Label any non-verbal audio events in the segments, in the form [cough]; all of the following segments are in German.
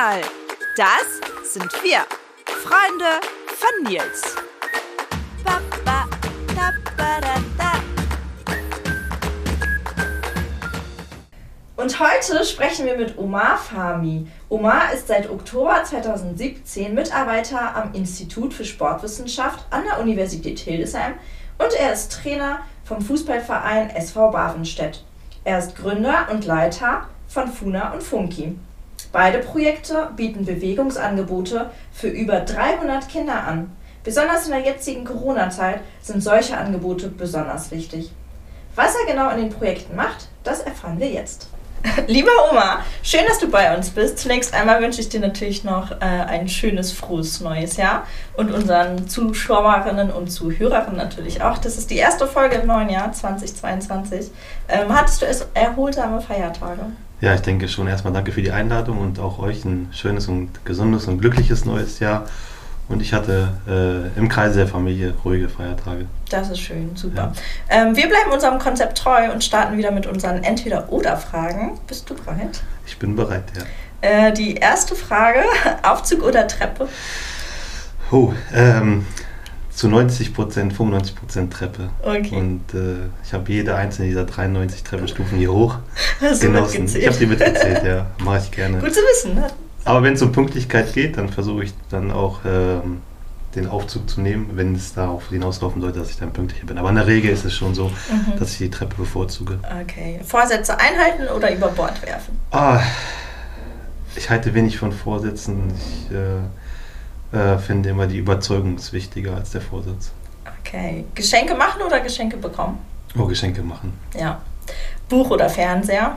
mal, das sind wir, Freunde von Nils. Und heute sprechen wir mit Omar Fahmi. Omar ist seit Oktober 2017 Mitarbeiter am Institut für Sportwissenschaft an der Universität Hildesheim und er ist Trainer vom Fußballverein SV Bavenstedt. Er ist Gründer und Leiter von Funa und Funki. Beide Projekte bieten Bewegungsangebote für über 300 Kinder an. Besonders in der jetzigen Corona-Zeit sind solche Angebote besonders wichtig. Was er genau in den Projekten macht, das erfahren wir jetzt. [laughs] Lieber Oma, schön, dass du bei uns bist. Zunächst einmal wünsche ich dir natürlich noch äh, ein schönes, frohes neues Jahr und unseren Zuschauerinnen und Zuhörern natürlich auch. Das ist die erste Folge im neuen Jahr 2022. Ähm, hattest du es erholsame Feiertage? Ja, ich denke schon. Erstmal danke für die Einladung und auch euch ein schönes und gesundes und glückliches neues Jahr. Und ich hatte äh, im Kreise der Familie ruhige Feiertage. Das ist schön, super. Ja. Ähm, wir bleiben unserem Konzept treu und starten wieder mit unseren Entweder-Oder-Fragen. Bist du bereit? Ich bin bereit, ja. Äh, die erste Frage: [laughs] Aufzug oder Treppe? Oh, ähm, zu 90 Prozent, 95 Prozent Treppe. Okay. Und äh, ich habe jede einzelne dieser 93 Treppenstufen hier hoch [laughs] Hast genossen. Ich habe die mitgezählt, ja. Mache ich gerne. Gut zu wissen. Ne? Aber wenn es um Pünktlichkeit geht, dann versuche ich dann auch ähm, den Aufzug zu nehmen, wenn es darauf hinauslaufen sollte, dass ich dann pünktlicher bin. Aber in der Regel ist es schon so, mhm. dass ich die Treppe bevorzuge. Okay. Vorsätze einhalten oder über Bord werfen? Ah, ich halte wenig von Vorsätzen. Ich äh, äh, finde immer die Überzeugung ist wichtiger als der Vorsatz. Okay. Geschenke machen oder Geschenke bekommen? Oh, Geschenke machen. Ja. Buch oder Fernseher?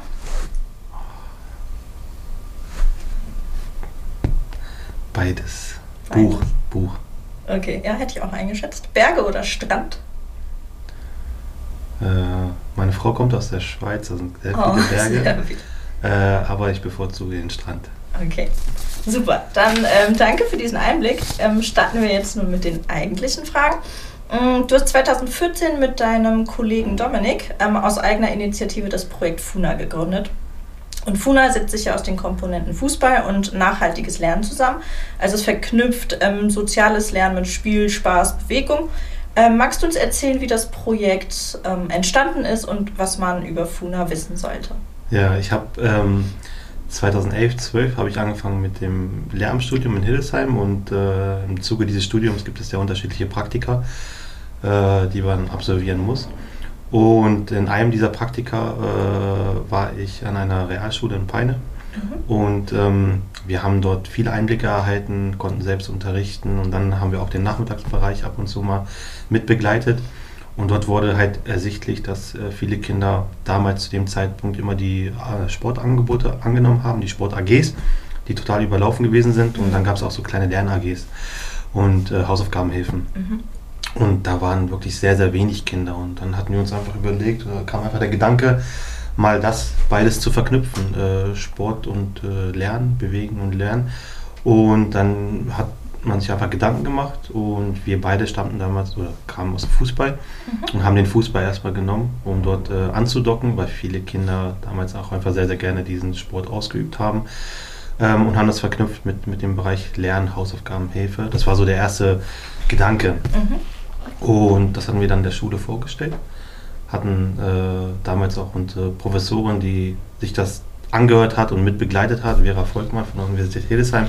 Beides. Beides. Buch. Buch. Okay, ja, hätte ich auch eingeschätzt. Berge oder Strand? Äh, meine Frau kommt aus der Schweiz, da sind sehr oh, viele [laughs] Berge. Sehr äh, aber ich bevorzuge den Strand. Okay, super. Dann ähm, danke für diesen Einblick. Ähm, starten wir jetzt nun mit den eigentlichen Fragen. Ähm, du hast 2014 mit deinem Kollegen Dominik ähm, aus eigener Initiative das Projekt FUNA gegründet. Und FUNA setzt sich ja aus den Komponenten Fußball und nachhaltiges Lernen zusammen. Also es verknüpft ähm, soziales Lernen mit Spiel, Spaß, Bewegung. Ähm, magst du uns erzählen, wie das Projekt ähm, entstanden ist und was man über FUNA wissen sollte? Ja, ich habe ähm, 2011, 12 habe ich angefangen mit dem Lehramtsstudium in Hildesheim und äh, im Zuge dieses Studiums gibt es ja unterschiedliche Praktika, äh, die man absolvieren muss. Und in einem dieser Praktika äh, war ich an einer Realschule in Peine. Mhm. Und ähm, wir haben dort viele Einblicke erhalten, konnten selbst unterrichten und dann haben wir auch den Nachmittagsbereich ab und zu mal mitbegleitet. Und dort wurde halt ersichtlich, dass äh, viele Kinder damals zu dem Zeitpunkt immer die äh, Sportangebote angenommen haben, die Sport-AGs, die total überlaufen gewesen sind. Und dann gab es auch so kleine Lern-AGs und äh, Hausaufgabenhilfen. Mhm. Und da waren wirklich sehr, sehr wenig Kinder. Und dann hatten wir uns einfach überlegt, da kam einfach der Gedanke, mal das beides zu verknüpfen. Sport und Lernen, Bewegen und Lernen. Und dann hat man sich einfach Gedanken gemacht und wir beide stammten damals oder kamen aus dem Fußball mhm. und haben den Fußball erstmal genommen, um dort äh, anzudocken, weil viele Kinder damals auch einfach sehr, sehr gerne diesen Sport ausgeübt haben ähm, und haben das verknüpft mit, mit dem Bereich Lernen, Hausaufgaben, Hilfe. Das war so der erste Gedanke. Mhm. Und das hatten wir dann der Schule vorgestellt. Hatten äh, damals auch unsere Professorin, die sich das angehört hat und mit begleitet hat, Vera Volkmann von der Universität Hildesheim,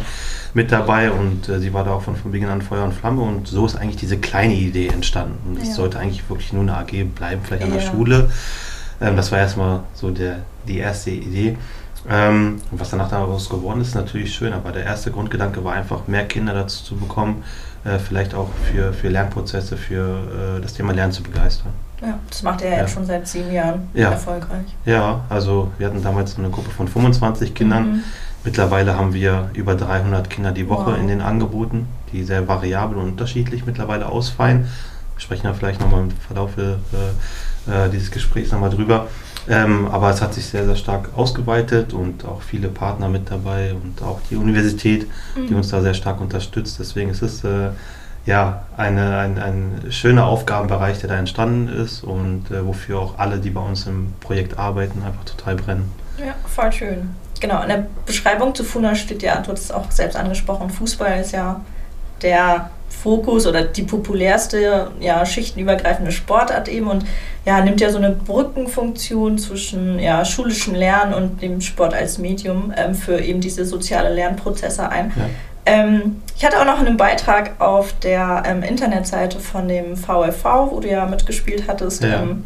mit dabei und äh, sie war da auch von, von Beginn an Feuer und Flamme und so ist eigentlich diese kleine Idee entstanden. Und es ja. sollte eigentlich wirklich nur eine AG bleiben, vielleicht an der Schule. Ähm, das war erstmal so der, die erste Idee. Ähm, was danach daraus geworden ist, ist natürlich schön, aber der erste Grundgedanke war einfach, mehr Kinder dazu zu bekommen, äh, vielleicht auch für, für Lernprozesse, für äh, das Thema Lernen zu begeistern. Ja, das macht er ja, jetzt schon seit sieben Jahren ja. erfolgreich. Ja, also wir hatten damals eine Gruppe von 25 Kindern. Mhm. Mittlerweile haben wir über 300 Kinder die Woche wow. in den Angeboten, die sehr variabel und unterschiedlich mittlerweile ausfallen. Wir sprechen da vielleicht nochmal im Verlauf äh, äh, dieses Gesprächs nochmal drüber. Ähm, aber es hat sich sehr, sehr stark ausgeweitet und auch viele Partner mit dabei und auch die Universität, mhm. die uns da sehr stark unterstützt. Deswegen ist es äh, ja eine, ein, ein schöner Aufgabenbereich, der da entstanden ist und äh, wofür auch alle, die bei uns im Projekt arbeiten, einfach total brennen. Ja, voll schön. Genau, in der Beschreibung zu Funa steht ja, du hast es auch selbst angesprochen, Fußball ist ja der Fokus oder die populärste, ja, schichtenübergreifende Sportart eben und ja, nimmt ja so eine Brückenfunktion zwischen ja, schulischem Lernen und dem Sport als Medium ähm, für eben diese soziale Lernprozesse ein. Ja. Ähm, ich hatte auch noch einen Beitrag auf der ähm, Internetseite von dem VfV, wo du ja mitgespielt hattest, ja. ähm,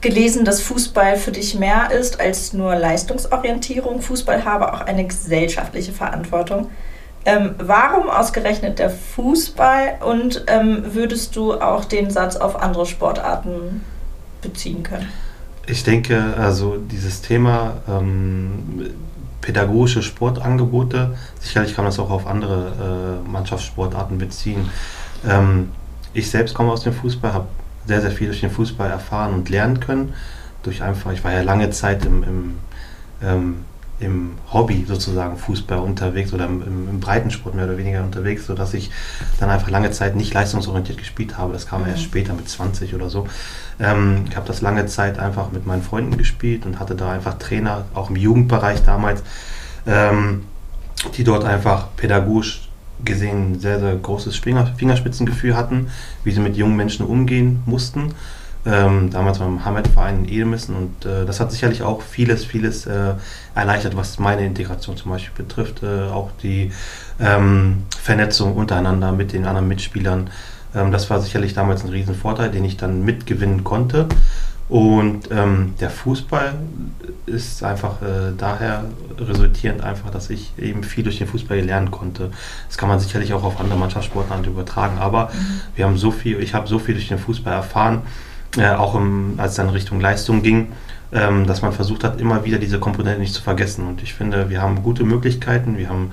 gelesen, dass Fußball für dich mehr ist als nur Leistungsorientierung. Fußball habe auch eine gesellschaftliche Verantwortung. Ähm, warum ausgerechnet der Fußball und ähm, würdest du auch den Satz auf andere Sportarten beziehen können? Ich denke, also dieses Thema ähm, pädagogische Sportangebote, sicherlich kann man das auch auf andere äh, Mannschaftssportarten beziehen. Ähm, ich selbst komme aus dem Fußball, habe sehr, sehr viel durch den Fußball erfahren und lernen können. Durch einfach, ich war ja lange Zeit im, im ähm, im Hobby sozusagen Fußball unterwegs oder im, im, Breitensport mehr oder weniger unterwegs, sodass ich dann einfach lange Zeit nicht leistungsorientiert gespielt habe. Das kam mhm. erst später mit 20 oder so. Ähm, ich habe das lange Zeit einfach mit meinen Freunden gespielt und hatte da einfach Trainer, auch im Jugendbereich damals, ähm, die dort einfach pädagogisch gesehen sehr, sehr großes Fingerspitzengefühl hatten, wie sie mit jungen Menschen umgehen mussten ähm, damals beim Hamed-Verein in Edemissen und äh, das hat sicherlich auch vieles, vieles äh, erleichtert, was meine Integration zum Beispiel betrifft, äh, auch die ähm, Vernetzung untereinander mit den anderen Mitspielern. Ähm, das war sicherlich damals ein Riesenvorteil, den ich dann mitgewinnen konnte. Und ähm, der Fußball ist einfach äh, daher resultierend einfach, dass ich eben viel durch den Fußball lernen konnte. Das kann man sicherlich auch auf andere Mannschaftssportarten übertragen, aber mhm. wir haben so viel, ich habe so viel durch den Fußball erfahren äh, auch im, als es dann Richtung Leistung ging, ähm, dass man versucht hat, immer wieder diese Komponente nicht zu vergessen. Und ich finde, wir haben gute Möglichkeiten. Wir haben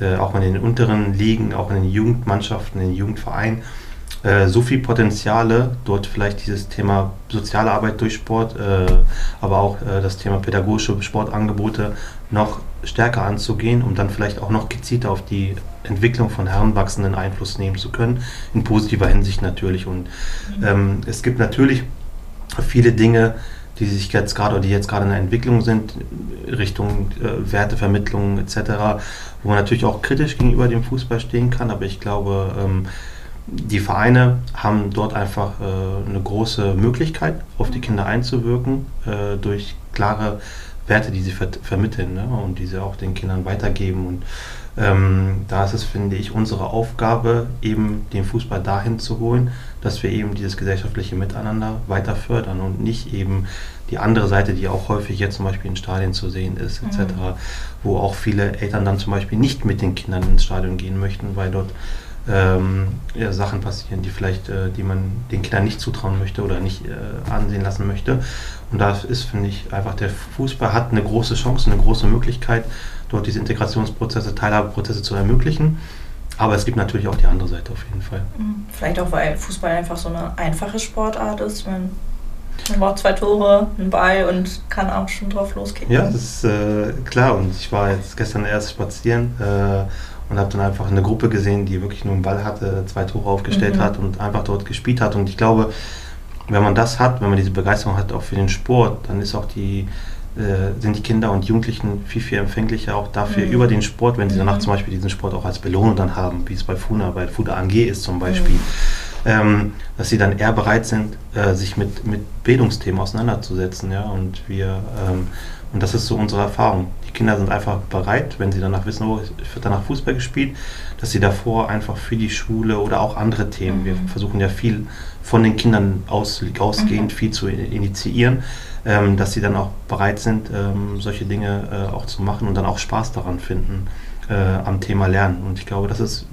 äh, auch in den unteren Ligen, auch in den Jugendmannschaften, in den Jugendvereinen, äh, so viel Potenziale, dort vielleicht dieses Thema soziale Arbeit durch Sport, äh, aber auch äh, das Thema pädagogische Sportangebote noch stärker anzugehen, um dann vielleicht auch noch gezielter auf die Entwicklung von Heranwachsenden Einfluss nehmen zu können, in positiver Hinsicht natürlich. Und mhm. ähm, es gibt natürlich viele Dinge, die sich jetzt gerade oder die jetzt gerade in der Entwicklung sind, Richtung äh, Wertevermittlung etc., wo man natürlich auch kritisch gegenüber dem Fußball stehen kann, aber ich glaube, ähm, die Vereine haben dort einfach äh, eine große Möglichkeit, auf die Kinder einzuwirken, äh, durch klare Werte, die sie ver vermitteln ne? und die sie auch den Kindern weitergeben. Und ähm, da ist es, finde ich, unsere Aufgabe, eben den Fußball dahin zu holen, dass wir eben dieses gesellschaftliche Miteinander weiter fördern und nicht eben die andere Seite, die auch häufig jetzt zum Beispiel in Stadien zu sehen ist, etc., mhm. wo auch viele Eltern dann zum Beispiel nicht mit den Kindern ins Stadion gehen möchten, weil dort ähm, ja, Sachen passieren, die vielleicht, äh, die man den Kindern nicht zutrauen möchte oder nicht äh, ansehen lassen möchte. Und da ist, finde ich, einfach der Fußball hat eine große Chance, eine große Möglichkeit, dort diese Integrationsprozesse, Teilhabeprozesse zu ermöglichen. Aber es gibt natürlich auch die andere Seite auf jeden Fall. Mhm. Vielleicht auch, weil Fußball einfach so eine einfache Sportart ist. Man, man braucht zwei Tore, einen Ball und kann auch schon drauf loskicken. Ja, das ist äh, klar. Und ich war jetzt gestern erst spazieren äh, und habe dann einfach eine Gruppe gesehen, die wirklich nur einen Ball hatte, zwei Tore aufgestellt mhm. hat und einfach dort gespielt hat. Und ich glaube, wenn man das hat, wenn man diese Begeisterung hat auch für den Sport, dann ist auch die, äh, sind die Kinder und Jugendlichen viel, viel empfänglicher auch dafür mhm. über den Sport, wenn sie danach mhm. zum Beispiel diesen Sport auch als Belohnung dann haben, wie es bei FUNA, bei FUDA ANG ist zum Beispiel, mhm. ähm, dass sie dann eher bereit sind, äh, sich mit, mit Bildungsthemen auseinanderzusetzen. Ja? Und wir ähm, und das ist so unsere Erfahrung. Kinder sind einfach bereit, wenn sie danach wissen, oh, es wird danach Fußball gespielt, dass sie davor einfach für die Schule oder auch andere Themen, mhm. wir versuchen ja viel von den Kindern aus, ausgehend mhm. viel zu initiieren, ähm, dass sie dann auch bereit sind, ähm, solche Dinge äh, auch zu machen und dann auch Spaß daran finden äh, am Thema Lernen. Und ich glaube, das ist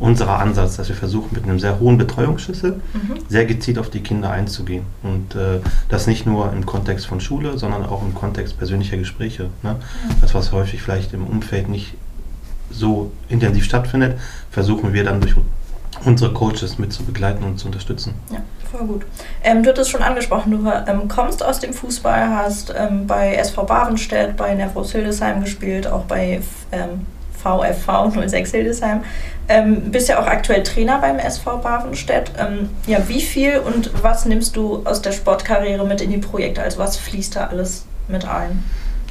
unser Ansatz, dass wir versuchen, mit einem sehr hohen Betreuungsschlüssel mhm. sehr gezielt auf die Kinder einzugehen. Und äh, das nicht nur im Kontext von Schule, sondern auch im Kontext persönlicher Gespräche. Ne? Mhm. Das, was häufig vielleicht im Umfeld nicht so intensiv stattfindet, versuchen wir dann durch unsere Coaches mit zu begleiten und zu unterstützen. Ja, voll gut. Ähm, du hattest schon angesprochen, du ähm, kommst aus dem Fußball, hast ähm, bei SV Bavenstedt, bei Nervos Hildesheim gespielt, auch bei ähm, VfV 06 Hildesheim. Ähm, bist ja auch aktuell Trainer beim SV Bavenstedt. Ähm, ja, wie viel und was nimmst du aus der Sportkarriere mit in die Projekte? Also was fließt da alles mit ein?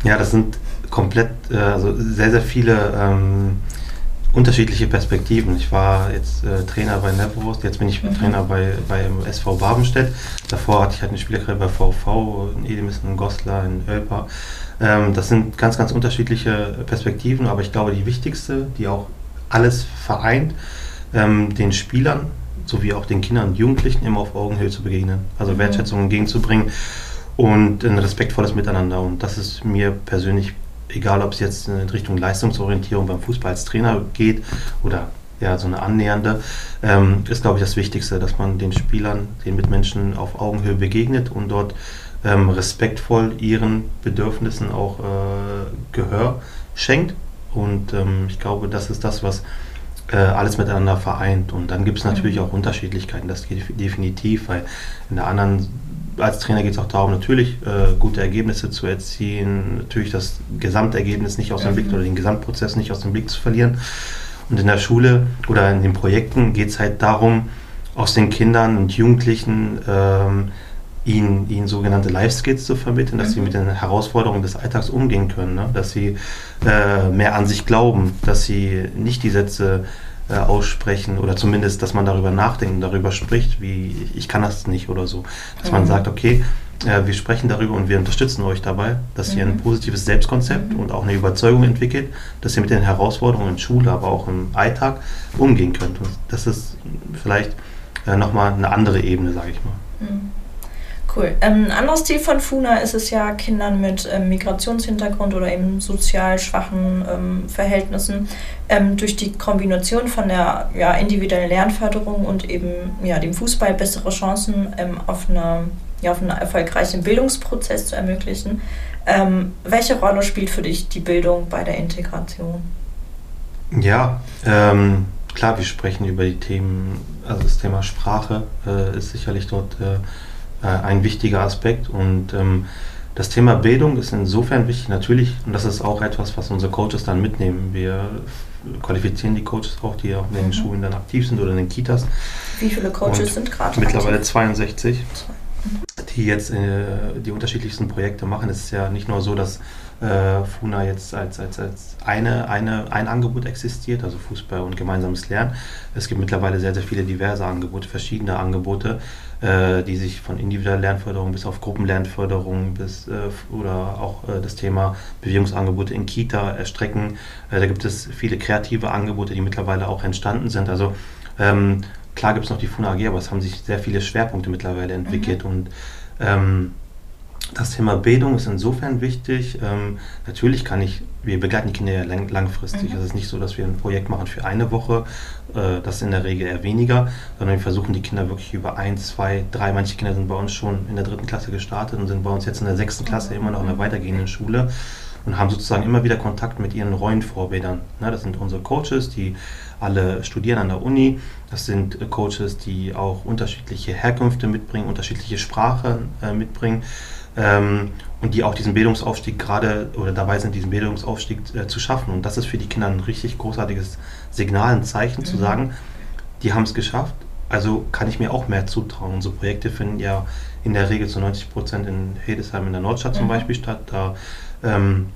Ja, das sind komplett, äh, also sehr, sehr viele ähm, unterschiedliche Perspektiven. Ich war jetzt äh, Trainer bei Nervos, jetzt bin ich mhm. Trainer bei, beim SV Barbenstedt. Davor hatte ich halt eine Spielerkarriere bei VV, in Edemissen, in Goslar, in Ölpa. Ähm, das sind ganz, ganz unterschiedliche Perspektiven, aber ich glaube, die wichtigste, die auch alles vereint, ähm, den Spielern sowie auch den Kindern und Jugendlichen immer auf Augenhöhe zu begegnen, also mhm. Wertschätzung entgegenzubringen und ein respektvolles Miteinander. Und das ist mir persönlich egal ob es jetzt in Richtung Leistungsorientierung beim Fußball als Trainer geht oder ja, so eine annähernde, ähm, ist, glaube ich, das Wichtigste, dass man den Spielern, den Mitmenschen auf Augenhöhe begegnet und dort ähm, respektvoll ihren Bedürfnissen auch äh, Gehör schenkt. Und ähm, ich glaube, das ist das, was äh, alles miteinander vereint. Und dann gibt es natürlich mhm. auch Unterschiedlichkeiten, das geht definitiv, weil in der anderen als Trainer geht es auch darum, natürlich äh, gute Ergebnisse zu erzielen, natürlich das Gesamtergebnis nicht aus dem Blick oder den Gesamtprozess nicht aus dem Blick zu verlieren. Und in der Schule oder in den Projekten geht es halt darum, aus den Kindern und Jugendlichen ähm, ihnen, ihnen sogenannte Life Skills zu vermitteln, dass mhm. sie mit den Herausforderungen des Alltags umgehen können, ne? dass sie äh, mehr an sich glauben, dass sie nicht die Sätze äh, aussprechen oder zumindest, dass man darüber nachdenkt darüber spricht, wie ich kann das nicht oder so. Dass mhm. man sagt, okay, äh, wir sprechen darüber und wir unterstützen euch dabei, dass mhm. ihr ein mhm. positives Selbstkonzept mhm. und auch eine Überzeugung entwickelt, dass ihr mit den Herausforderungen in Schule, aber auch im Alltag umgehen könnt. Und das ist vielleicht äh, nochmal eine andere Ebene, sage ich mal. Cool. Ähm, ein anderes Ziel von FUNA ist es ja, Kindern mit ähm, Migrationshintergrund oder eben sozial schwachen ähm, Verhältnissen ähm, durch die Kombination von der ja, individuellen Lernförderung und eben ja, dem Fußball bessere Chancen ähm, auf, eine, ja, auf einen erfolgreichen Bildungsprozess zu ermöglichen. Ähm, welche Rolle spielt für dich die Bildung bei der Integration? Ja, klar, wir sprechen über die Themen, also das Thema Sprache äh, ist sicherlich dort. Äh, äh, ein wichtiger Aspekt. Und ähm, das Thema Bildung ist insofern wichtig, natürlich, und das ist auch etwas, was unsere Coaches dann mitnehmen. Wir qualifizieren die Coaches auch, die auch in den mhm. Schulen dann aktiv sind oder in den Kitas. Wie viele Coaches und sind gerade? Mittlerweile aktiv? 62, die jetzt äh, die unterschiedlichsten Projekte machen. Es ist ja nicht nur so, dass äh, FUNA jetzt als, als, als eine, eine, ein Angebot existiert, also Fußball und gemeinsames Lernen. Es gibt mittlerweile sehr, sehr viele diverse Angebote, verschiedene Angebote, äh, die sich von individueller Lernförderung bis auf Gruppenlernförderung bis äh, oder auch äh, das Thema Bewegungsangebote in Kita erstrecken. Äh, da gibt es viele kreative Angebote, die mittlerweile auch entstanden sind. Also ähm, klar gibt es noch die FUNA AG, aber es haben sich sehr viele Schwerpunkte mittlerweile entwickelt mhm. und ähm, das Thema Bildung ist insofern wichtig. Ähm, natürlich kann ich, wir begleiten die Kinder ja lang, langfristig. Mhm. Es ist nicht so, dass wir ein Projekt machen für eine Woche, äh, das ist in der Regel eher weniger, sondern wir versuchen die Kinder wirklich über ein, zwei, drei, manche Kinder sind bei uns schon in der dritten Klasse gestartet und sind bei uns jetzt in der sechsten Klasse immer noch in der mhm. weitergehenden Schule und haben sozusagen immer wieder Kontakt mit ihren Rollenvorbildern. Ne, das sind unsere Coaches, die alle studieren an der Uni. Das sind äh, Coaches, die auch unterschiedliche Herkünfte mitbringen, unterschiedliche Sprachen äh, mitbringen ähm, und die auch diesen Bildungsaufstieg gerade oder dabei sind, diesen Bildungsaufstieg äh, zu schaffen. Und das ist für die Kinder ein richtig großartiges Signal, ein Zeichen mhm. zu sagen, die haben es geschafft, also kann ich mir auch mehr zutrauen. Unsere Projekte finden ja in der Regel zu 90 Prozent in Hildesheim in der Nordstadt mhm. zum Beispiel statt. Da ähm,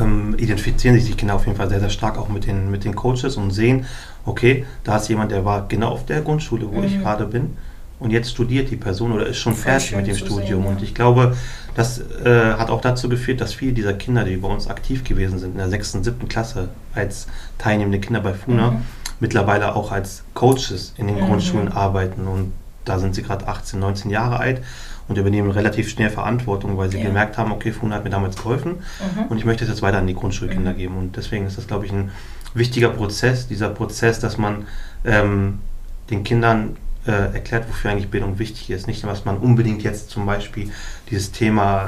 ähm, identifizieren sich die Kinder auf jeden Fall sehr, sehr stark auch mit den, mit den Coaches und sehen, okay, da ist jemand, der war genau auf der Grundschule, wo mhm. ich gerade bin und jetzt studiert die Person oder ist schon fertig mit dem Studium. Sehen, Und ich glaube, das äh, hat auch dazu geführt, dass viele dieser Kinder, die bei uns aktiv gewesen sind, in der sechsten, siebten Klasse als teilnehmende Kinder bei FUNA, mhm. mittlerweile auch als Coaches in den mhm. Grundschulen arbeiten. Und da sind sie gerade 18, 19 Jahre alt und übernehmen relativ schnell Verantwortung, weil sie ja. gemerkt haben, okay, FUNA hat mir damals geholfen mhm. und ich möchte es jetzt weiter an die Grundschulkinder mhm. geben. Und deswegen ist das, glaube ich, ein wichtiger Prozess, dieser Prozess, dass man ähm, den Kindern äh, erklärt, wofür eigentlich Bildung wichtig ist. Nicht, dass man unbedingt jetzt zum Beispiel dieses Thema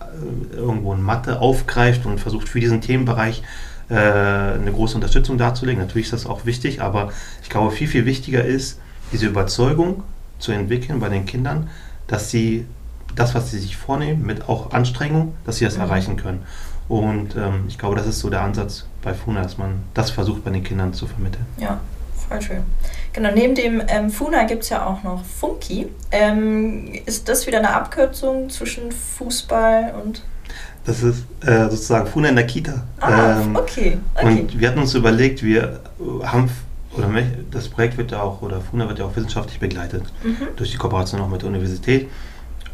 äh, irgendwo in Mathe aufgreift und versucht für diesen Themenbereich äh, eine große Unterstützung darzulegen. Natürlich ist das auch wichtig, aber ich glaube, viel, viel wichtiger ist, diese Überzeugung zu entwickeln bei den Kindern, dass sie das, was sie sich vornehmen, mit auch Anstrengung, dass sie das mhm. erreichen können. Und ähm, ich glaube, das ist so der Ansatz bei FUNA, dass man das versucht bei den Kindern zu vermitteln. Ja, voll schön. Genau, neben dem ähm, Funa gibt es ja auch noch Funky. Ähm, ist das wieder eine Abkürzung zwischen Fußball und Das ist äh, sozusagen Funa in der Kita. Ah, ähm, okay, okay. Und wir hatten uns überlegt, wir haben, oder das Projekt wird ja auch, oder Funa wird ja auch wissenschaftlich begleitet, mhm. durch die Kooperation auch mit der Universität.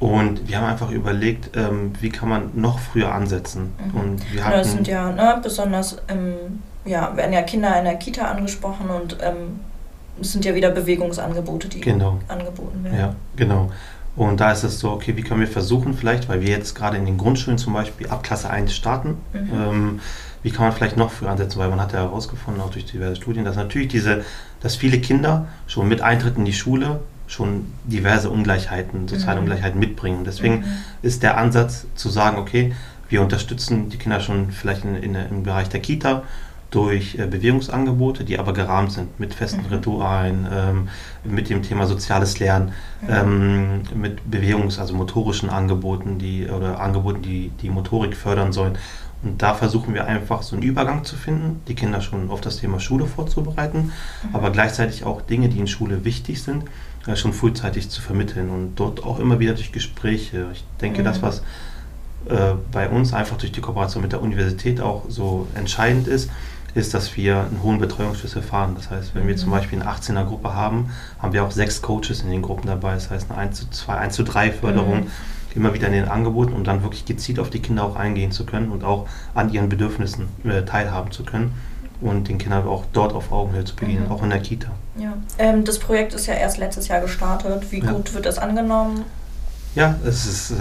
Und wir haben einfach überlegt, ähm, wie kann man noch früher ansetzen. Mhm. Und wir hatten, das sind ja ne, besonders, ähm, ja, werden ja Kinder in der Kita angesprochen und ähm, es sind ja wieder Bewegungsangebote, die genau. angeboten werden. Ja, genau. Und da ist es so, okay, wie können wir versuchen, vielleicht, weil wir jetzt gerade in den Grundschulen zum Beispiel ab Klasse 1 starten, mhm. Wie kann man vielleicht noch früher ansetzen, weil man hat ja herausgefunden, auch durch diverse Studien, dass natürlich diese, dass viele Kinder schon mit Eintritt in die Schule schon diverse Ungleichheiten, soziale mhm. Ungleichheiten mitbringen. Und deswegen mhm. ist der Ansatz zu sagen, okay, wir unterstützen die Kinder schon vielleicht in, in, im Bereich der Kita durch äh, Bewegungsangebote, die aber gerahmt sind mit festen mhm. Ritualen, ähm, mit dem Thema soziales Lernen, mhm. ähm, mit Bewegungs-, also motorischen Angeboten, die oder Angeboten, die die Motorik fördern sollen. Und da versuchen wir einfach so einen Übergang zu finden, die Kinder schon auf das Thema Schule vorzubereiten, mhm. aber gleichzeitig auch Dinge, die in Schule wichtig sind, äh, schon frühzeitig zu vermitteln und dort auch immer wieder durch Gespräche. Ich denke, das, mhm. was äh, bei uns einfach durch die Kooperation mit der Universität auch so entscheidend ist, ist, dass wir einen hohen Betreuungsschlüssel fahren. Das heißt, wenn wir zum mhm. Beispiel eine 18er Gruppe haben, haben wir auch sechs Coaches in den Gruppen dabei. Das heißt, eine 1 zu 2, 1 zu 3 Förderung mhm. Immer wieder in den Angeboten, um dann wirklich gezielt auf die Kinder auch eingehen zu können und auch an ihren Bedürfnissen äh, teilhaben zu können und den Kindern auch dort auf Augenhöhe zu begegnen, mhm. auch in der Kita. Ja. Ähm, das Projekt ist ja erst letztes Jahr gestartet. Wie ja. gut wird das angenommen? Ja, es ist äh,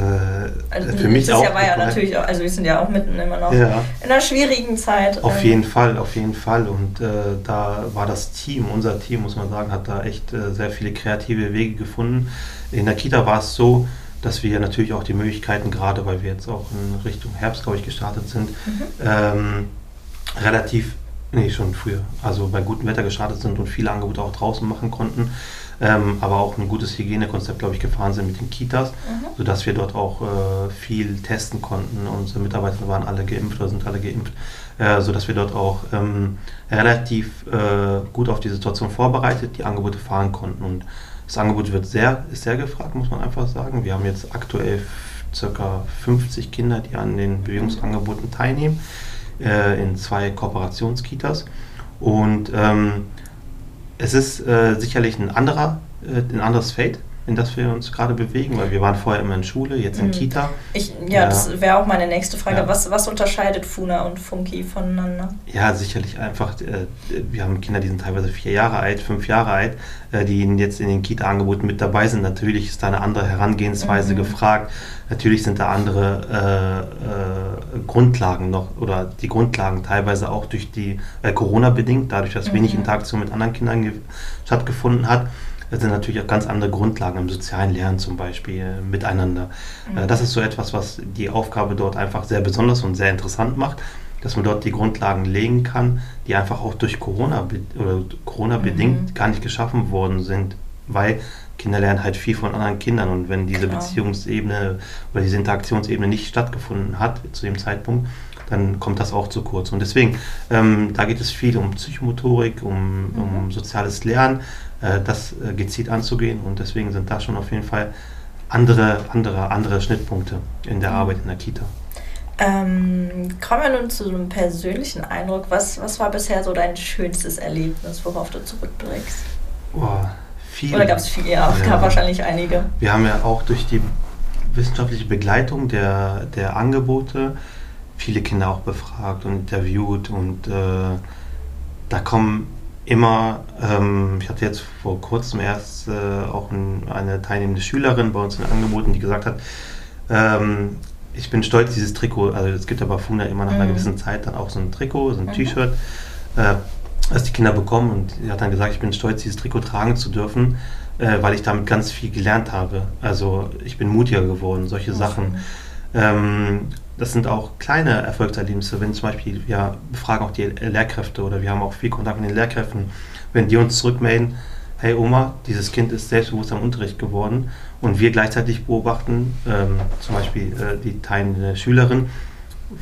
also für mich auch. Jahr war ja natürlich, auch, also wir sind ja auch mitten immer noch ja. in einer schwierigen Zeit. Auf ähm. jeden Fall, auf jeden Fall. Und äh, da war das Team, unser Team, muss man sagen, hat da echt äh, sehr viele kreative Wege gefunden. In der Kita war es so, dass wir natürlich auch die Möglichkeiten, gerade weil wir jetzt auch in Richtung Herbst, glaube ich, gestartet sind, mhm. ähm, relativ Nee, schon früher. Also bei gutem Wetter gestartet sind und viele Angebote auch draußen machen konnten. Ähm, aber auch ein gutes Hygienekonzept, glaube ich, gefahren sind mit den Kitas, mhm. sodass wir dort auch äh, viel testen konnten. Unsere Mitarbeiter waren alle geimpft oder sind alle geimpft, äh, sodass wir dort auch ähm, relativ äh, gut auf die Situation vorbereitet, die Angebote fahren konnten. Und das Angebot wird sehr, ist sehr gefragt, muss man einfach sagen. Wir haben jetzt aktuell ca. 50 Kinder, die an den Bewegungsangeboten teilnehmen äh, in zwei Kooperationskitas. Und ähm, es ist äh, sicherlich ein anderer, äh, ein anderes Feld, in das wir uns gerade bewegen, weil wir waren vorher immer in Schule, jetzt in mhm. Kita. Ich, ja, das wäre auch meine nächste Frage. Ja. Was, was unterscheidet Funa und Funky voneinander? Ja, sicherlich einfach, äh, wir haben Kinder, die sind teilweise vier Jahre alt, fünf Jahre alt, äh, die jetzt in den Kita-Angeboten mit dabei sind. Natürlich ist da eine andere Herangehensweise mhm. gefragt. Natürlich sind da andere äh, äh, Grundlagen noch oder die Grundlagen teilweise auch durch die äh, Corona bedingt, dadurch, dass mhm. wenig Interaktion mit anderen Kindern stattgefunden hat. Das sind natürlich auch ganz andere Grundlagen im sozialen Lernen zum Beispiel äh, miteinander. Mhm. Äh, das ist so etwas, was die Aufgabe dort einfach sehr besonders und sehr interessant macht, dass man dort die Grundlagen legen kann, die einfach auch durch Corona oder Corona bedingt mhm. gar nicht geschaffen worden sind, weil Kinder lernen halt viel von anderen Kindern und wenn diese Klar. Beziehungsebene oder diese Interaktionsebene nicht stattgefunden hat zu dem Zeitpunkt, dann kommt das auch zu kurz. Und deswegen, ähm, da geht es viel um Psychomotorik, um, mhm. um soziales Lernen, das äh, gezielt anzugehen. Und deswegen sind da schon auf jeden Fall andere, andere, andere Schnittpunkte in der. Arbeit in der Kita. Ähm, kommen wir nun zu einem persönlichen Eindruck. Was, was war bisher so dein schönstes Erlebnis, worauf du zurückblickst? Boah, viel. Oder gab es viele? Ja, es gab wahrscheinlich einige. Wir haben ja auch durch die wissenschaftliche Begleitung der, der Angebote viele Kinder auch befragt und interviewt und äh, da kommen immer, ähm, ich hatte jetzt vor kurzem erst äh, auch ein, eine teilnehmende Schülerin bei uns in Angeboten, die gesagt hat, ähm, ich bin stolz, dieses Trikot, also es gibt aber Funa immer nach einer mhm. gewissen Zeit dann auch so ein Trikot, so ein mhm. T-Shirt, äh, das die Kinder bekommen und sie hat dann gesagt, ich bin stolz, dieses Trikot tragen zu dürfen, äh, weil ich damit ganz viel gelernt habe. Also ich bin mutiger geworden, solche mhm. Sachen. Ähm, das sind auch kleine Erfolgserlebnisse, wenn zum Beispiel wir befragen auch die Lehrkräfte oder wir haben auch viel Kontakt mit den Lehrkräften, wenn die uns zurückmelden, hey Oma, dieses Kind ist selbstbewusst am Unterricht geworden und wir gleichzeitig beobachten, ähm, zum Beispiel äh, die teilnehmende Schülerin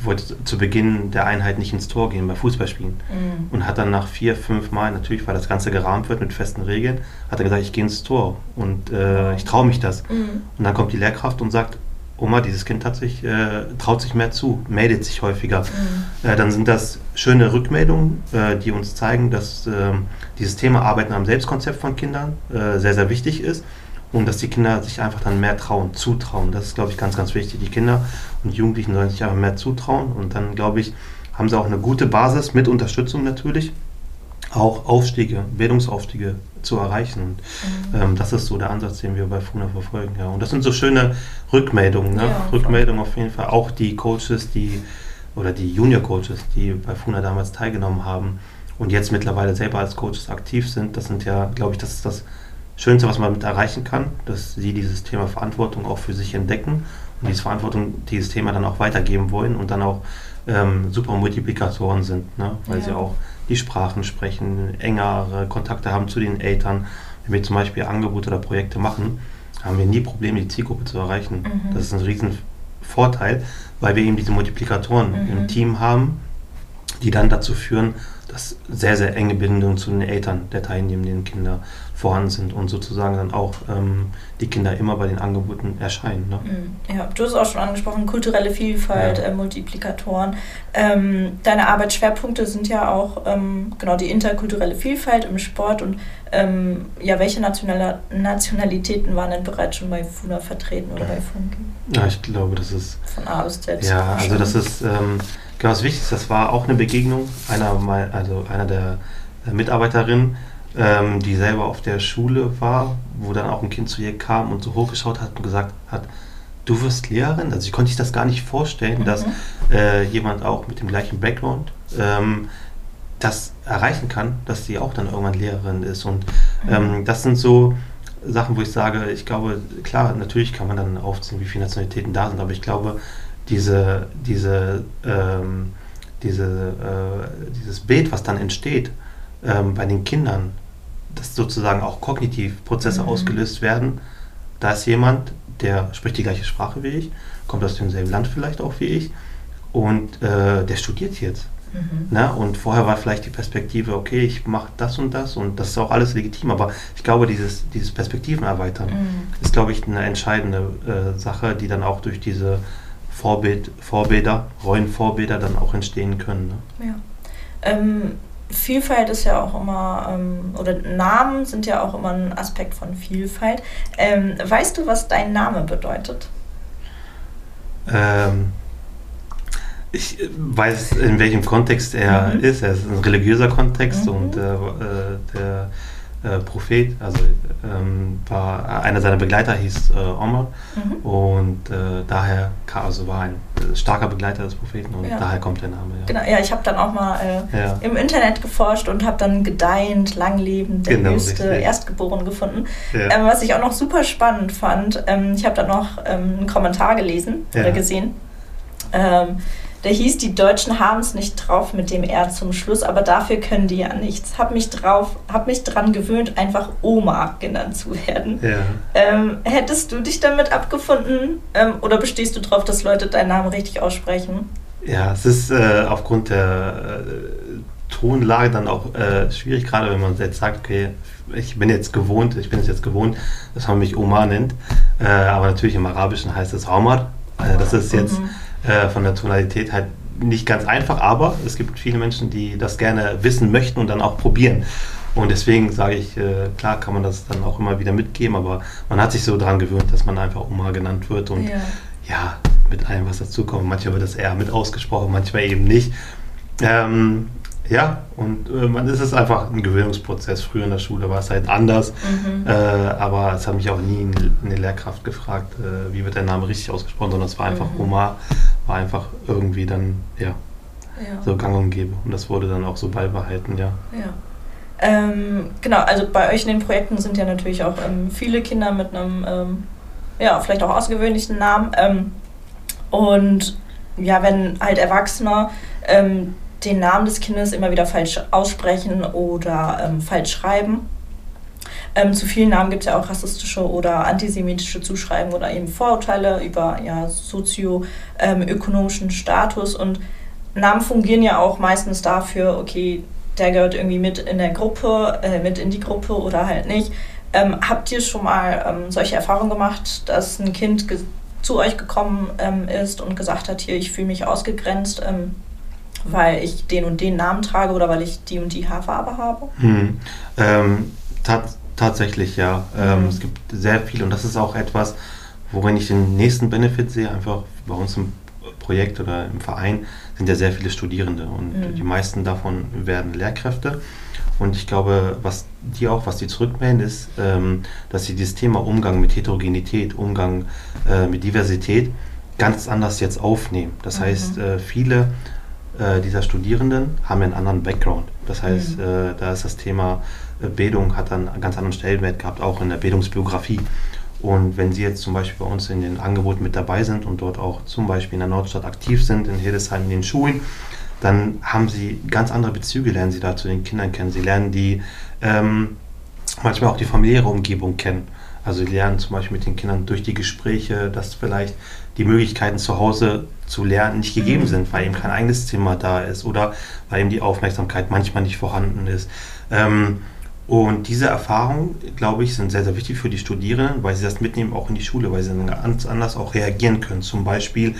wollte zu Beginn der Einheit nicht ins Tor gehen bei Fußballspielen mhm. und hat dann nach vier, fünf Mal, natürlich, weil das Ganze gerahmt wird mit festen Regeln, hat er gesagt, ich gehe ins Tor und äh, ich traue mich das. Mhm. Und dann kommt die Lehrkraft und sagt, Oma, dieses Kind hat sich, äh, traut sich mehr zu, meldet sich häufiger. Mhm. Äh, dann sind das schöne Rückmeldungen, äh, die uns zeigen, dass ähm, dieses Thema Arbeiten am Selbstkonzept von Kindern äh, sehr, sehr wichtig ist und dass die Kinder sich einfach dann mehr trauen, zutrauen. Das ist, glaube ich, ganz, ganz wichtig. Die Kinder und Jugendlichen sollen sich einfach mehr zutrauen und dann, glaube ich, haben sie auch eine gute Basis mit Unterstützung natürlich, auch Aufstiege, Bildungsaufstiege zu erreichen. Und, mhm. ähm, das ist so der Ansatz, den wir bei FUNA verfolgen. Ja. Und das sind so schöne Rückmeldungen. Ne? Ja, Rückmeldungen auf jeden Fall. Auch die Coaches, die oder die Junior-Coaches, die bei FUNA damals teilgenommen haben und jetzt mittlerweile selber als Coaches aktiv sind, das sind ja, glaube ich, das ist das Schönste, was man mit erreichen kann, dass sie dieses Thema Verantwortung auch für sich entdecken und diese Verantwortung, dieses Thema dann auch weitergeben wollen und dann auch ähm, super Multiplikatoren sind, ne? weil ja. sie auch die Sprachen sprechen, engere Kontakte haben zu den Eltern. Wenn wir zum Beispiel Angebote oder Projekte machen, haben wir nie Probleme, die Zielgruppe zu erreichen. Mhm. Das ist ein riesen Vorteil, weil wir eben diese Multiplikatoren mhm. im Team haben, die dann dazu führen, dass sehr, sehr enge Bindungen zu den Eltern der teilnehmenden Kinder vorhanden sind und sozusagen dann auch ähm, die Kinder immer bei den Angeboten erscheinen. Ne? Mhm. Ja, du hast auch schon angesprochen, kulturelle Vielfalt, ja. äh, Multiplikatoren. Ähm, deine Arbeitsschwerpunkte sind ja auch ähm, genau die interkulturelle Vielfalt im Sport und ähm, ja, welche Nationale, Nationalitäten waren denn bereits schon bei FUNA vertreten oder bei Funky? Ja, ich glaube, das ist... Von A bis Z. Ja, also das ist ähm, ganz wichtig, das war auch eine Begegnung einer, also einer der Mitarbeiterinnen, ähm, die selber auf der Schule war, wo dann auch ein Kind zu ihr kam und so hochgeschaut hat und gesagt hat, du wirst Lehrerin? Also ich konnte sich das gar nicht vorstellen, mhm. dass äh, jemand auch mit dem gleichen Background ähm, das erreichen kann, dass sie auch dann irgendwann Lehrerin ist. Und mhm. ähm, das sind so Sachen, wo ich sage, ich glaube, klar, natürlich kann man dann aufziehen, wie viele Nationalitäten da sind, aber ich glaube, diese, diese, ähm, diese, äh, dieses Bild, was dann entsteht ähm, bei den Kindern, dass sozusagen auch kognitiv Prozesse mhm. ausgelöst werden. Da ist jemand, der spricht die gleiche Sprache wie ich, kommt aus demselben Land vielleicht auch wie ich und äh, der studiert jetzt. Mhm. Na, und vorher war vielleicht die Perspektive, okay, ich mache das und das und das ist auch alles legitim, aber ich glaube, dieses, dieses Perspektiven erweitern mhm. ist, glaube ich, eine entscheidende äh, Sache, die dann auch durch diese Vorbild, Vorbilder, Rollenvorbilder dann auch entstehen können. Ne? Ja. Ähm, Vielfalt ist ja auch immer, ähm, oder Namen sind ja auch immer ein Aspekt von Vielfalt. Ähm, weißt du, was dein Name bedeutet? Ähm, ich weiß, in welchem Kontext er mhm. ist. Er ist ein religiöser Kontext mhm. und äh, äh der äh, Prophet, also ähm, war einer seiner Begleiter hieß äh, Omar mhm. und äh, daher also war ein äh, starker Begleiter des Propheten und ja. daher kommt der Name. Ja. Genau, ja, ich habe dann auch mal äh, ja. im Internet geforscht und habe dann gedeihend, langlebend, der genau, höchste richtig. Erstgeboren gefunden. Ähm, was ich auch noch super spannend fand, ähm, ich habe dann noch ähm, einen Kommentar gelesen oder gesehen. Der hieß, die Deutschen haben es nicht drauf mit dem R zum Schluss, aber dafür können die ja nichts. Hab mich drauf, hab mich dran gewöhnt, einfach Oma genannt zu werden. Ja. Ähm, hättest du dich damit abgefunden ähm, oder bestehst du darauf, dass Leute deinen Namen richtig aussprechen? Ja, es ist äh, aufgrund der äh, Tonlage dann auch äh, schwierig, gerade wenn man jetzt sagt, okay, ich bin jetzt gewohnt, ich bin es jetzt gewohnt, dass man mich Oma nennt. Äh, aber natürlich im Arabischen heißt es Omar. Also das ist jetzt. Mhm äh, von der Tonalität halt nicht ganz einfach, aber es gibt viele Menschen, die das gerne wissen möchten und dann auch probieren. Und deswegen sage ich, äh, klar kann man das dann auch immer wieder mitgeben, aber man hat sich so daran gewöhnt, dass man einfach Oma genannt wird und ja, ja mit allem, was dazukommt. Manchmal wird das eher mit ausgesprochen, manchmal eben nicht. Ähm, ja, und äh, man, es ist einfach ein Gewöhnungsprozess. Früher in der Schule war es halt anders, mhm. äh, aber es hat mich auch nie eine Lehrkraft gefragt, äh, wie wird der Name richtig ausgesprochen, sondern es war einfach mhm. Oma, war einfach irgendwie dann, ja, ja, so gang und gäbe. Und das wurde dann auch so beibehalten, ja. Ja. Ähm, genau, also bei euch in den Projekten sind ja natürlich auch ähm, viele Kinder mit einem, ähm, ja, vielleicht auch außergewöhnlichen Namen. Ähm, und ja, wenn halt Erwachsene ähm, den Namen des Kindes immer wieder falsch aussprechen oder ähm, falsch schreiben. Ähm, zu vielen Namen gibt es ja auch rassistische oder antisemitische Zuschreibungen oder eben Vorurteile über ja, sozioökonomischen ähm, Status. Und Namen fungieren ja auch meistens dafür, okay, der gehört irgendwie mit in der Gruppe, äh, mit in die Gruppe oder halt nicht. Ähm, habt ihr schon mal ähm, solche Erfahrungen gemacht, dass ein Kind zu euch gekommen ähm, ist und gesagt hat, hier, ich fühle mich ausgegrenzt, ähm, weil ich den und den Namen trage oder weil ich die und die Haarfarbe habe? Hm. Ähm, tat, tatsächlich, ja. Ähm, mhm. Es gibt sehr viel und das ist auch etwas, worin ich den nächsten Benefit sehe, einfach bei uns im Projekt oder im Verein sind ja sehr viele Studierende und mhm. die meisten davon werden Lehrkräfte. Und ich glaube, was die auch, was die zurückmelden, ist, ähm, dass sie dieses Thema Umgang mit Heterogenität, Umgang äh, mit Diversität ganz anders jetzt aufnehmen. Das mhm. heißt, äh, viele äh, dieser Studierenden haben einen anderen Background. Das heißt, mhm. Äh, da ist das Thema äh, Bildung hat dann einen ganz anderen Stellenwert gehabt, auch in der Bildungsbiografie. Und wenn Sie jetzt zum Beispiel bei uns in den Angeboten mit dabei sind und dort auch zum Beispiel in der Nordstadt aktiv sind, in Hildesheim in den Schulen, dann haben Sie ganz andere Bezüge, lernen Sie da zu den Kindern kennen. Sie lernen die ähm, manchmal auch die familiäre Umgebung kennen. Also sie lernen zum Beispiel mit den Kindern durch die Gespräche, dass vielleicht die Möglichkeiten zu Hause zu lernen nicht gegeben mhm. sind, weil eben kein eigenes Zimmer da ist oder weil eben die Aufmerksamkeit manchmal nicht vorhanden ist. Ähm, und diese Erfahrungen, glaube ich, sind sehr, sehr wichtig für die Studierenden, weil sie das mitnehmen auch in die Schule, weil sie dann ganz anders auch reagieren können. Zum Beispiel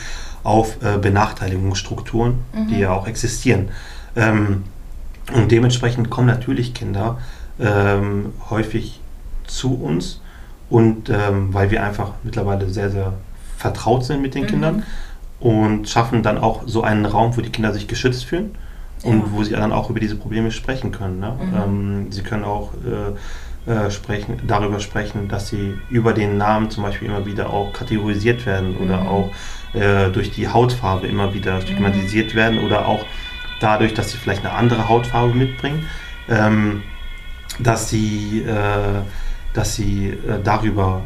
auf äh, Benachteiligungsstrukturen, mhm. die ja auch existieren. Ähm, und dementsprechend kommen natürlich Kinder ähm, häufig zu uns und ähm, weil wir einfach mittlerweile sehr, sehr vertraut sind mit den mhm. Kindern und schaffen dann auch so einen Raum, wo die Kinder sich geschützt fühlen und ja. wo sie dann auch über diese Probleme sprechen können. Ne? Mhm. Ähm, sie können auch äh, äh, sprechen, darüber sprechen, dass sie über den Namen zum Beispiel immer wieder auch kategorisiert werden mhm. oder auch äh, durch die Hautfarbe immer wieder stigmatisiert mhm. werden oder auch dadurch, dass sie vielleicht eine andere Hautfarbe mitbringen, ähm, dass sie, äh, dass sie äh, darüber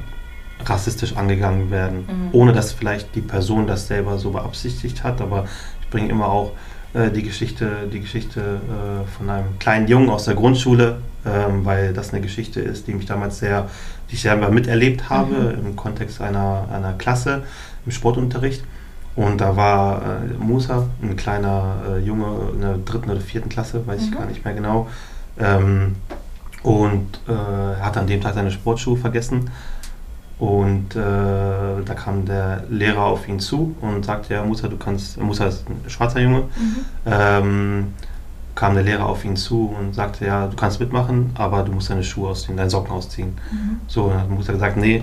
rassistisch angegangen werden, mhm. ohne dass vielleicht die Person das selber so beabsichtigt hat. Aber ich bringe immer auch äh, die Geschichte, die Geschichte äh, von einem kleinen Jungen aus der Grundschule, ähm, weil das eine Geschichte ist, die mich damals sehr, die ich selber miterlebt habe mhm. im Kontext einer, einer Klasse im Sportunterricht. Und da war äh, Musa, ein kleiner äh, Junge in der dritten oder vierten Klasse, weiß mhm. ich gar nicht mehr genau. Ähm, und äh, er hat an dem Tag seine Sportschuhe vergessen und äh, da kam der Lehrer auf ihn zu und sagte, ja, Musa, du kannst, Musa ist ein schwarzer Junge, mhm. ähm, kam der Lehrer auf ihn zu und sagte, ja, du kannst mitmachen, aber du musst deine Schuhe ausziehen, deine Socken ausziehen. Mhm. So, dann hat Musa gesagt, nee,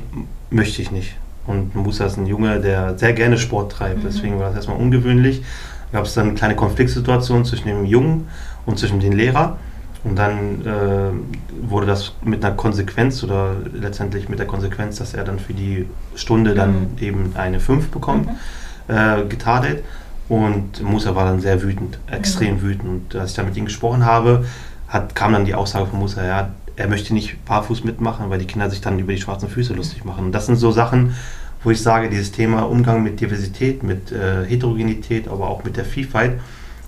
möchte ich nicht. Und Musa ist ein Junge, der sehr gerne Sport treibt, mhm. deswegen war das erstmal ungewöhnlich. Da gab es dann eine kleine Konfliktsituation zwischen dem Jungen und zwischen dem Lehrer. Und dann äh, wurde das mit einer Konsequenz oder letztendlich mit der Konsequenz, dass er dann für die Stunde dann mhm. eben eine 5 bekommt, mhm. äh, getadelt. Und Musa war dann sehr wütend, extrem mhm. wütend. Und als ich dann mit ihm gesprochen habe, hat, kam dann die Aussage von Musa, ja, er möchte nicht barfuß mitmachen, weil die Kinder sich dann über die schwarzen Füße lustig machen. Und das sind so Sachen, wo ich sage, dieses Thema Umgang mit Diversität, mit äh, Heterogenität, aber auch mit der Vielfalt,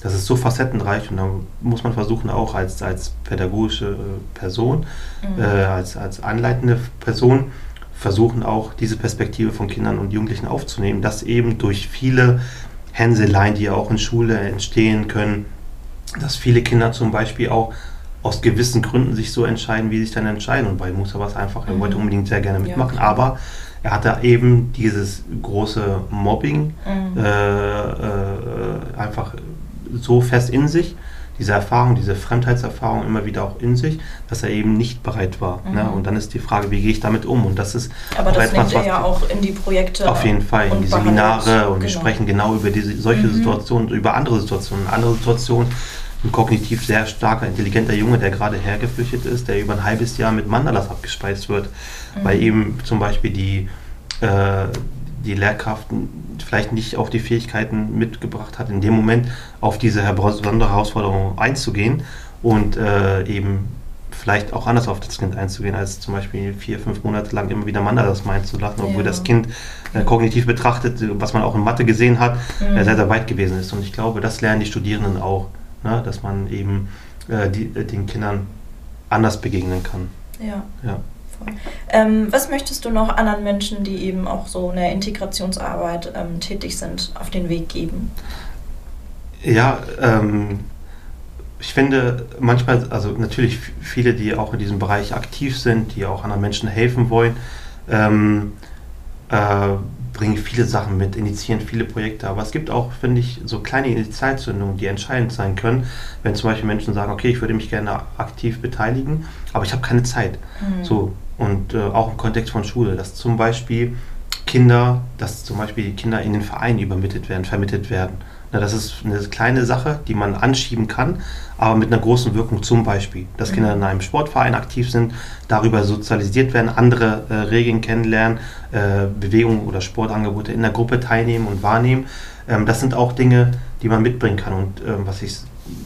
das ist so facettenreich und da muss man versuchen, auch als, als pädagogische äh, Person, mhm. äh, als, als anleitende Person, versuchen auch diese Perspektive von Kindern und Jugendlichen aufzunehmen, dass eben durch viele Hänseleien, die ja auch in Schule entstehen können, dass viele Kinder zum Beispiel auch aus gewissen Gründen sich so entscheiden, wie sie sich dann entscheiden. Und bei Musa war es einfach, er mhm. wollte unbedingt sehr gerne mitmachen, ja. aber er hatte eben dieses große Mobbing mhm. äh, äh, einfach so fest in sich, diese Erfahrung, diese Fremdheitserfahrung immer wieder auch in sich, dass er eben nicht bereit war. Ne? Mhm. Ne? Und dann ist die Frage, wie gehe ich damit um? Und das ist Aber das etwas, nimmt er ja auch in die Projekte. Auf jeden Fall, in die Seminare und genau. wir sprechen genau über diese, solche mhm. Situationen, über andere Situationen. Andere Situationen, ein kognitiv sehr starker, intelligenter Junge, der gerade hergeflüchtet ist, der über ein halbes Jahr mit Mandalas abgespeist wird, mhm. weil eben zum Beispiel die, äh, die Lehrkraft vielleicht nicht auch die Fähigkeiten mitgebracht hat, in dem Moment auf diese besondere Herausforderung einzugehen und äh, eben vielleicht auch anders auf das Kind einzugehen, als zum Beispiel vier, fünf Monate lang immer wieder Mandalas meinen zu lassen, obwohl ja. das Kind äh, kognitiv betrachtet, was man auch in Mathe gesehen hat, mhm. äh, sehr, sehr weit gewesen ist. Und ich glaube, das lernen die Studierenden auch, ne? dass man eben äh, die, äh, den Kindern anders begegnen kann. Ja. ja. Ähm, was möchtest du noch anderen Menschen, die eben auch so in der Integrationsarbeit ähm, tätig sind, auf den Weg geben? Ja, ähm, ich finde manchmal, also natürlich viele, die auch in diesem Bereich aktiv sind, die auch anderen Menschen helfen wollen, ähm, äh, bringen viele Sachen mit, initiieren viele Projekte. Aber es gibt auch, finde ich, so kleine Initialzündungen, die entscheidend sein können, wenn zum Beispiel Menschen sagen, okay, ich würde mich gerne aktiv beteiligen, aber ich habe keine Zeit. Mhm. So, und äh, auch im Kontext von Schule, dass zum Beispiel Kinder, dass zum Beispiel Kinder in den Verein übermittelt werden, vermittelt werden. Na, das ist eine kleine Sache, die man anschieben kann, aber mit einer großen Wirkung zum Beispiel, dass mhm. Kinder in einem Sportverein aktiv sind, darüber sozialisiert werden, andere äh, Regeln kennenlernen, äh, Bewegungen oder Sportangebote in der Gruppe teilnehmen und wahrnehmen. Ähm, das sind auch Dinge, die man mitbringen kann. Und ähm, was ich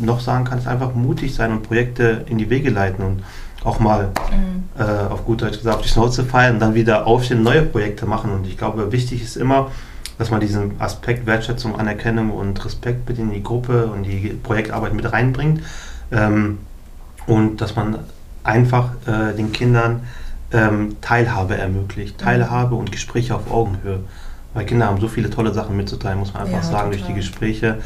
noch sagen kann, ist einfach mutig sein und Projekte in die Wege leiten und auch mal mhm. äh, auf gut Deutsch gesagt auf die Schnauze fallen und dann wieder aufstehen, neue Projekte machen. Und ich glaube, wichtig ist immer, dass man diesen Aspekt Wertschätzung, Anerkennung und Respekt mit in die Gruppe und die Projektarbeit mit reinbringt. Ähm, und dass man einfach äh, den Kindern ähm, Teilhabe ermöglicht. Mhm. Teilhabe und Gespräche auf Augenhöhe. Weil Kinder haben so viele tolle Sachen mitzuteilen, muss man einfach ja, sagen, total. durch die Gespräche.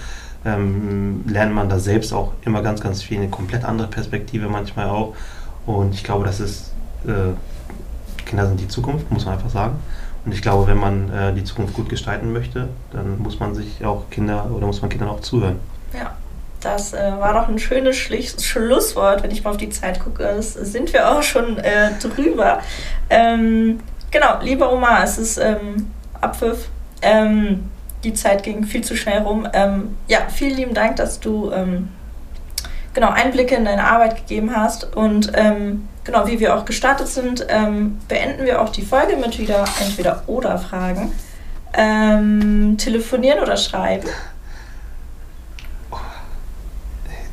Ähm, lernt man da selbst auch immer ganz, ganz viel, eine komplett andere Perspektive manchmal auch. Und ich glaube, das ist, äh, Kinder sind die Zukunft, muss man einfach sagen. Und ich glaube, wenn man äh, die Zukunft gut gestalten möchte, dann muss man sich auch Kinder oder muss man Kindern auch zuhören. Ja, das äh, war doch ein schönes Schlicht Schlusswort, wenn ich mal auf die Zeit gucke. Das sind wir auch schon äh, drüber. Ähm, genau, lieber Oma, es ist ähm, Abpfiff. Ähm, die Zeit ging viel zu schnell rum. Ähm, ja, vielen lieben Dank, dass du ähm, genau Einblicke in deine Arbeit gegeben hast und ähm, genau, wie wir auch gestartet sind, ähm, beenden wir auch die Folge mit wieder entweder oder Fragen. Ähm, telefonieren oder schreiben?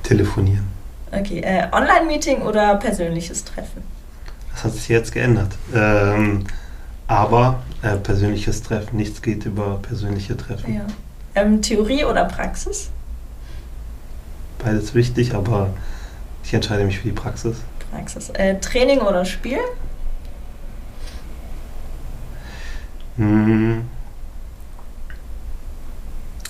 telefonieren. Okay, äh, Online-Meeting oder persönliches Treffen? Das hat sich jetzt geändert. Ähm, aber äh, persönliches Treffen, nichts geht über persönliche Treffen. Ja. Ähm, Theorie oder Praxis? Beides wichtig, aber ich entscheide mich für die Praxis. Praxis. Äh, Training oder Spiel? Hm.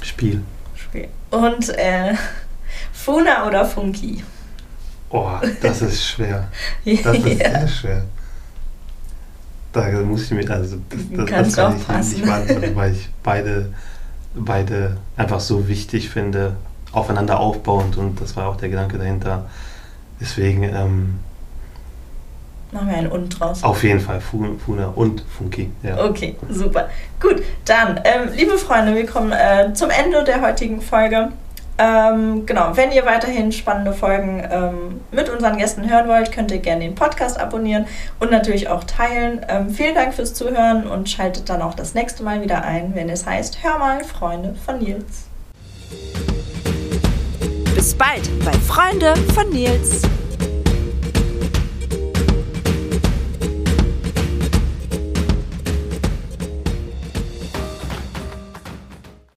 Spiel. Spiel. Und äh, [laughs] Funa oder Funky? Oh, das ist schwer. [laughs] Das ist ja. sehr schwer. Da muss ich mir, also das, das kann ich nicht beantworten, weil ich beide, beide einfach so wichtig finde, aufeinander aufbauend und das war auch der Gedanke dahinter. Deswegen ähm, Machen wir ein Und draus. Auf jeden Fall, Funa und Funky. Ja. Okay, super. Gut, dann, ähm, liebe Freunde, wir kommen äh, zum Ende der heutigen Folge. Ähm, genau, wenn ihr weiterhin spannende Folgen ähm, mit unseren Gästen hören wollt, könnt ihr gerne den Podcast abonnieren und natürlich auch teilen. Ähm, vielen Dank fürs Zuhören und schaltet dann auch das nächste Mal wieder ein, wenn es heißt Hör mal, Freunde von Nils. Bis bald bei Freunde von Nils.